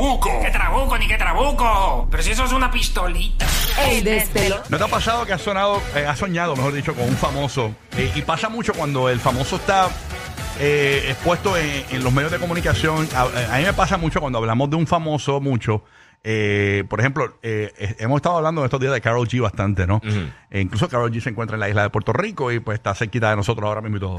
trabuco! ¡Qué trabuco, ni qué trabuco! Pero si eso es una pistolita. Despelo. ¿No te ha pasado que has sonado, eh, has soñado, mejor dicho, con un famoso? Eh, y pasa mucho cuando el famoso está eh, expuesto en, en los medios de comunicación. A, a mí me pasa mucho cuando hablamos de un famoso mucho. Eh, por ejemplo, eh, hemos estado hablando en estos días de Carol G bastante, ¿no? Eh, incluso Carol G se encuentra en la isla de Puerto Rico y pues está cerquita de nosotros ahora mismo y todo.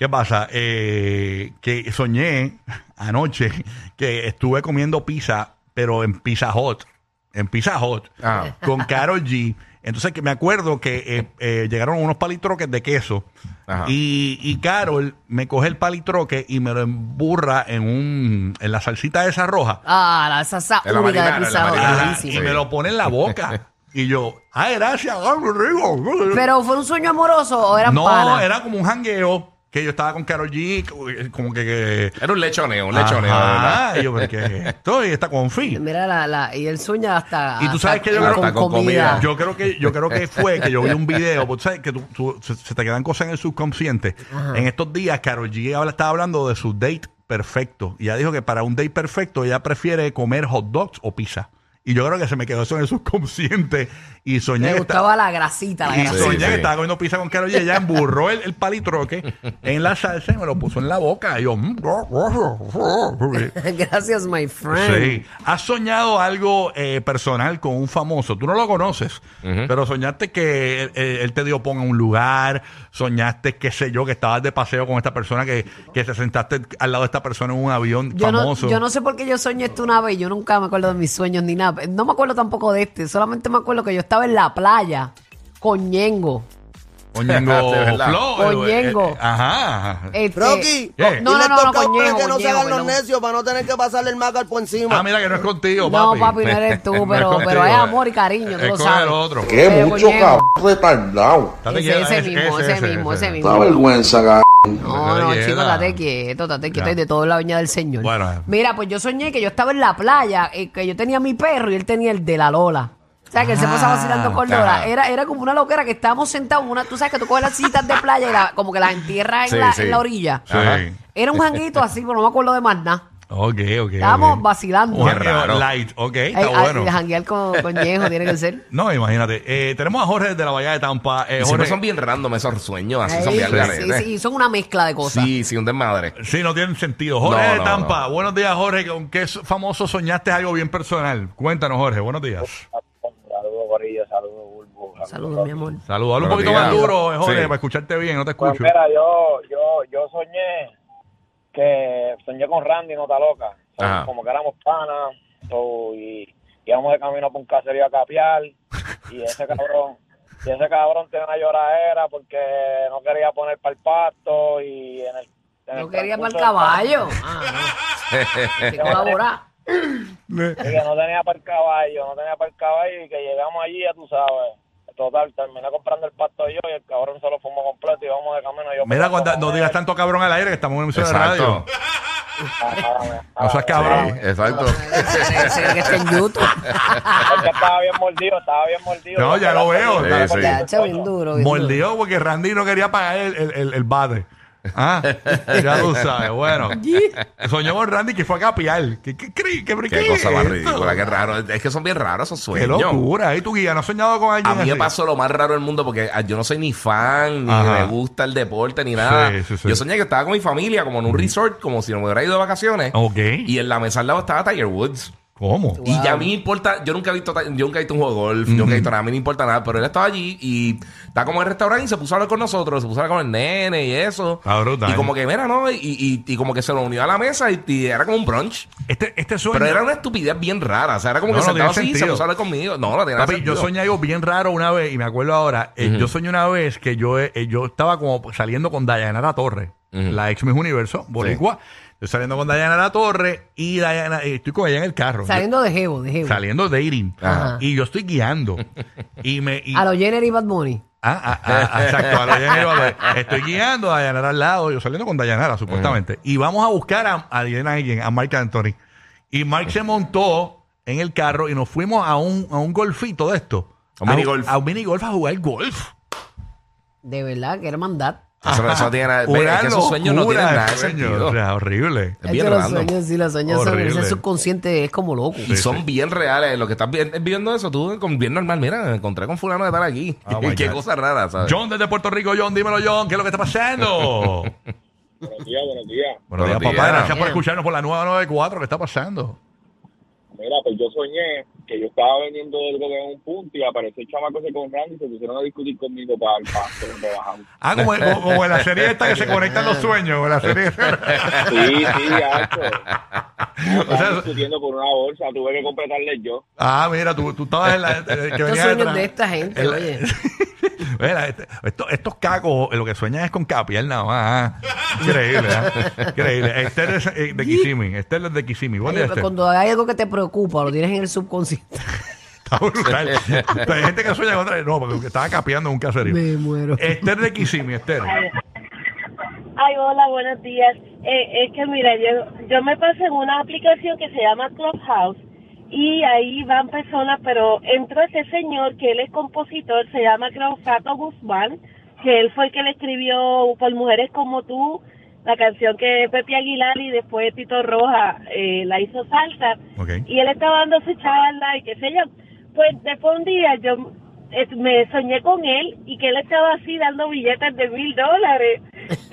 ¿Qué pasa? Eh, que soñé anoche que estuve comiendo pizza, pero en Pizza Hut. En Pizza Hut. Ah. Con Carol G. Entonces que me acuerdo que eh, eh, llegaron unos palitroques de queso. Ajá. Y, y Carol me coge el palitroque y me lo emburra en un en la salsita esa roja. Ah, la salsa En la única de marinara, en la Pizza Hut, marinara. Ajá, buenísimo. y me lo pone en la boca. y yo, ay, gracias, ah, qué rico. Pero fue un sueño amoroso o eran no, panas? era como un jangueo que yo estaba con Carol G, como que... que Era un lechoneo, un lechoneo, verdad. Ajá, y yo, pero ¿qué es esto? Y está confi. Mira, la, la, y él sueña hasta. Y tú sabes hasta que yo con, creo- con comida. Yo creo que yo creo que fue que yo vi un video, porque tú sabes que tú- tú- se, se te quedan cosas en el subconsciente. En estos días Carol G habla- estaba hablando de su date perfecto y ella dijo que para un date perfecto ella prefiere comer hot dogs o pizza. Y yo creo que se me quedó eso en el subconsciente y soñé que gustaba esta- la grasita, la y grasita. soñé Sí, que sí. estaba comiendo pizza con Carol G. Ella emburró el, el palitroque en la salsa y me lo puso en la boca. Y yo, mm, Gracias, my friend. Sí. ¿Has soñado algo eh, personal con un famoso? Tú no lo conoces, pero soñaste que él, él- él te dio pon a un lugar, soñaste, qué sé yo, que estabas de paseo con esta persona, que, que te sentaste al lado de esta persona en un avión Yo no, famoso. yo no sé por qué yo soñé esto una vez. Yo nunca me acuerdo de mis sueños ni nada. No me acuerdo tampoco de este. Solamente me acuerdo que yo estaba en la playa con Ñengo. Verdad. Flow, eh, Coñengo. eh, ajá. Este, Rocky, ¿Qué? No, no, no, no, cabrones Coñejo, que no se hagan los necios para no tener que pasarle el macar por encima. Ah, mira que no es contigo, No, papi. papi, no eres tú, No es pero- pero es eh. amor y cariño, tú es lo con sabes. el otro. Qué mucho cabrón retardado. Ese, quieto, ese ese, mismo, ese, ese ese, mismo, ese. mismo. vergüenza, cabrón. No, no, chicos, date quieto, date quieto, y de todo la viña del Señor. Bueno. Mira, pues yo soñé que yo estaba en la playa, eh, que yo tenía mi perro y él tenía el de la Lola. O sea, que él se pasaba Ah, vacilando con ajá. Lola. Era, era como una loquera que estábamos sentados en una... Tú sabes que tú coges las citas de playa y la- como que las entierras en, Sí, la, sí. en la orilla. Sí. Ajá. Era un janguito así, pero no me acuerdo de más nada. Ok, ok. Estábamos ok. vacilando. Un Qué jangueo raro. light, ok, está ay, bueno. de janguear con, con Ñejo tiene que ser. No, imagínate. Eh, tenemos a Jorge de la Bahía de Tampa. Eh, siempre Jorge, son bien random esos sueños, así son Ay, bien sí, garetes. sí, son una mezcla de cosas. Sí, sí, un desmadre. Sí, no tienen sentido. Jorge No, de no, Tampa, no. buenos días, Jorge. ¿Con qué famoso soñaste algo bien personal? Cuéntanos, Jorge, buenos días. Saludos, Corillo, saludos, Bulbo. Saludos, mi amor. Saludos. Habla un poquito más duro, eh, Jorge, Sí. para escucharte bien, no te Pues escucho. mira, yo, yo, yo soñé que soñé con Randy Nota Loca. So, Ajá. como que éramos panas so, y íbamos de camino por un caserío a capiar y ese cabrón y ese cabrón tenía una lloradera porque no quería poner para el pasto y en el en el No quería para el caballo. Ah, no. Hay que colaborar. Que no tenía para el caballo, no tenía para el caballo y que llegamos allí, ya tú sabes. Total, terminé comprando el pasto yo y el cabrón se lo fumó completo y vamos de camino. Yo Mira, cuando, no digas tanto cabrón al aire que estamos en emisora de radio. Exacto. Ah, No seas cabrón. Sí, exacto. Se ve que está en YouTube. Es que estaba bien mordido, estaba bien mordido. No, ya lo veo. Sí, porque Randy no quería pagar el, el, el, el bate. Ah, ya tú sabes. Bueno, soñó con Randy que fue a capiar. ¿Qué, qué, qué, qué, Qué qué cosa es más ridícula, qué raro. Es que son bien raros esos Qué sueños. locura. ¿Y tu guía no has soñado con alguien A mí me pasó lo más raro del mundo porque ah, yo no soy ni fan, ni Ajá. me gusta el deporte, ni nada. Sí, sí, sí. Yo soñé que estaba con mi familia, como en un resort, como si no me hubiera ido de vacaciones. Ok. Y en la mesa al lado estaba Tiger Woods. ¿Cómo? Y ya a mí me importa, yo nunca he visto, yo nunca he visto un juego de golf, yo nunca he visto nada, a mí no importa nada, pero él estaba allí y está como en el restaurante y se puso a hablar con nosotros, se puso a hablar con el nene y eso. Ah, brutal. Y como que, mira, ¿no? Y, y, y como que se lo unió a la mesa y, y era como un brunch. Este, este sueño. Pero era una estupidez bien rara, o sea, era como No, que no sentado así y se puso a hablar conmigo. No, no tiene Papi, sentido. yo soñé algo bien raro una vez y me acuerdo ahora. eh, Yo soñé una vez que yo, eh, yo estaba como saliendo con Dayanara Torre, Ujú. la ex Miss Universo, Boricua. Estoy saliendo con Dayanara Torre y Dayana, eh, estoy con ella en el carro. Saliendo de Jevo, de Jevo. saliendo dating. Ajá. Y yo estoy guiando. y me. y- A los Jenner y Bad Bunny. Ah, ah, ah, exacto. a lo Jenny Valverde. Estoy guiando a Dayanara al lado, yo saliendo con Dayanara, supuestamente. Y vamos a buscar a, a, Diana alguien, a Mark Anthony. Y Mark se montó en el carro y nos fuimos a un, a un golfito de esto. A un minigolf. A un minigolf a jugar golf. De verdad, que hermandad. Eso, eso no tiene nada, Una es que esos sueños no tienen nada de sentido. O sea, horrible. Es bien que los random. sueños, sí, los sueños son Horrible. ese subconsciente, es como loco. Y son bien reales. Lo que estás vi- viendo eso, tú con bien normal. Mira, me encontré con fulano de tal aquí. Oh, my Qué God. cosa rara, ¿sabes? John desde Puerto Rico, John, dímelo, John, ¿qué es lo que está pasando? Buenos días, buenos días. Buenos días, Buenos papá. días. Gracias por escucharnos por la nueva 94. ¿Qué está pasando? Mira, pues yo soñé que yo estaba vendiendo algo en un punto y apareció el chamaco ese con Randy y se pusieron a discutir conmigo para el pasto donde bajamos. Ah, como, como- como en la serie esta que se conectan los sueños. o la serie... Sí, sí, gacho. O sea- discutiendo por una bolsa, tuve que completarle yo. ah, mira, tú, tú estabas en la... eh, que Estos venía sueños detrás. de esta gente, la- oye. Mira, este- estos, estos cacos eh, lo que sueñan es con capiel nada más. ah. Increíble, ah. Increíble. Esther es eh, de Kissimmee. Esther es de Kissimmee. Cuando hay algo que te preocupa, lo tienes en el subconsciente. Está brutal. Pero hay gente que sueña con otra. No, porque estaba capeando en un caserío. Me muero. Esther de Kissimmee, Esther. Ay, hola, buenos días. Eh, es que mira, yo, yo me pasé en una aplicación que se llama Clubhouse y ahí van personas, pero entró ese señor que él es compositor, se llama creo Fato Guzmán, que él fue el que le escribió por Mujeres como tú, la canción que Pepe Aguilar y después Tito Roja eh, la hizo salsa. Y él estaba dando su charla y qué sé yo. Pues después un día yo eh, me soñé con él y que él estaba así dando billetes de mil dólares.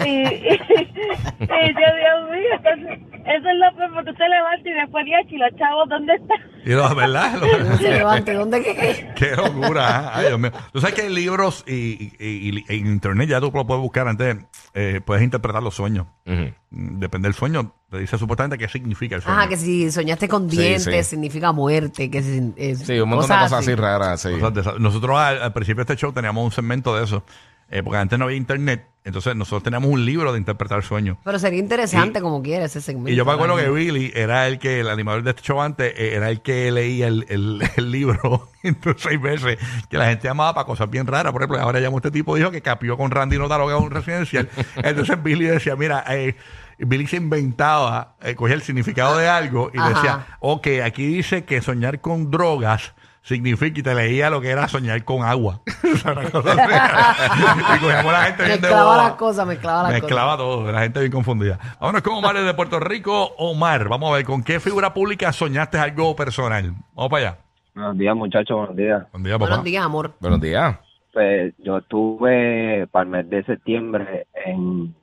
Y, y, y yo, Dios mío, entonces, eso es lo peor, porque tú te levantas y después dices, y los chavos, ¿dónde están? Y lo, ¿verdad? Lo- Se levante, ¿dónde qué? Qué locura. ah. Ay, Dios mío. Tú sabes que hay libros y, y- y- y en internet ya tú lo puedes buscar antes. eh, puedes interpretar los sueños. Ujú. Mm, Depende del sueño. Te dice supuestamente qué significa el sueño. Ajá, que si soñaste con Sí, dientes sí. significa muerte, que si, eh, Sí, un montón de cosas así raras. Sí. Cosas de esas. Nosotros al, al principio de este show teníamos un segmento de eso. Eh, porque antes no había internet. Entonces nosotros teníamos un libro de interpretar sueños. Pero sería interesante como quiera ese segmento. Y yo me acuerdo que. Billy era el que, el animador de este show antes, eh, era el que leía el, el- el libro. Hay veces que la gente llamaba para cosas bien raras. Por ejemplo, ahora llamó este tipo dijo que capió con Randy Notaro que es un residencial. Entonces Billy decía, mira, eh, Billy se inventaba, eh, cogía el significado de algo y Ajá. decía, ok, aquí dice que soñar con drogas significa y te leía lo que era soñar con agua. Y cogíamos la gente bien de Mezclaba boba. las cosas, mezclaba las Mezclaba todo, la gente bien confundida. Vámonos con Omar de Puerto Rico. Omar, vamos a ver, ¿con qué figura pública soñaste algo personal? Vamos para allá. Buenos días, muchachos, buenos días. Buen día, cosas. papá. Buenos días, amor. Buenos días. Pues yo estuve para el mes de septiembre en,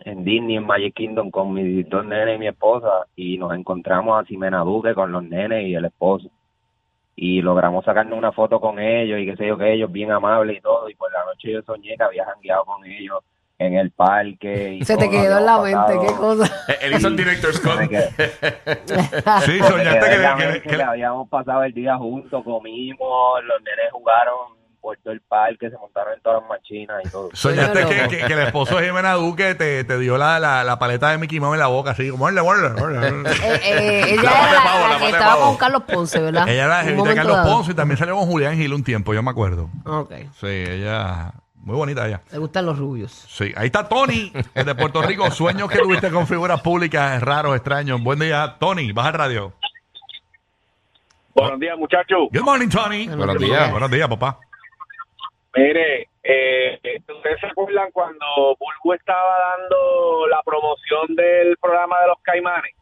en Disney, en Magic Kingdom, con mis dos nenes y mi esposa, y nos encontramos a Ximena Duque con los nenes y el esposo. Y logramos sacarnos una foto con ellos y qué sé yo, que ellos bien amables y todo. Y por la noche yo soñé que había jangueado con ellos en el parque. Y Se te quedó en la habíamos mente, qué pasado- cosa. Eh, Él hizo el director Scott. Sí, soñaste que, que- que- que habíamos pasado el día juntos, comimos, los nenes jugaron por todo el parque, se montaron en todas las machinas y todo. soñaste que, que- que el esposo de Jimena Duque te, te dio la, la, la paleta de Mickey Mouse en la boca, así como "Muerde, muerde, muerde". Eh, eh, ella La era pavo, la, estaba pavo. con Carlos Ponce, ¿verdad? Ella era la jevita de Carlos dado. Ponce y también salió con Julián Gil un tiempo, yo me acuerdo. Ok. Sí, ella, muy bonita ella. Le gustan los rubios. Sí, ahí está Tony, de Puerto Rico. Sueños que tuviste con figuras públicas raros, extraños. Buen día, Tony. Baja el radio. Buenos días, muchachos. Good morning, Tony. Buenos días. Buenos días, papá. Mire, eh, ¿ustedes se acuerdan cuando Bulbu estaba dando la promoción del programa de los caimanes?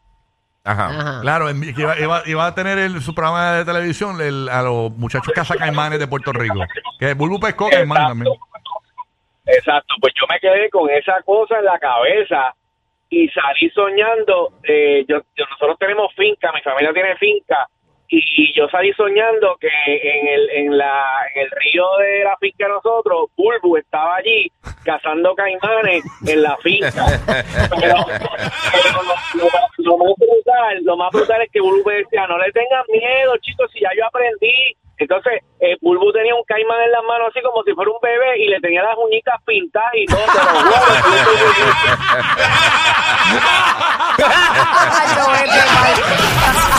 Ajá. Ajá. Claro, en- que iba, iba- iba a tener el- su programa de televisión el- a los muchachos cazacaimanes de Puerto Rico. Que Bulbu pescó caimán también. Exacto, pues yo me quedé con esa cosa en la cabeza y salí soñando. eh, yo, yo- nosotros tenemos finca, mi familia tiene finca y yo salí soñando que en el en la en el río de la finca de nosotros, Bulbu estaba allí cazando caimanes en la finca. Pero, pero lo, lo- lo más brutal, lo más brutal es que Bulbu decía, no le tengan miedo, chicos, si ya yo aprendí. Entonces, eh, Bulbu tenía un caimán en las manos así como si fuera un bebé y le tenía las uñitas pintadas y todo. Pero, Mike.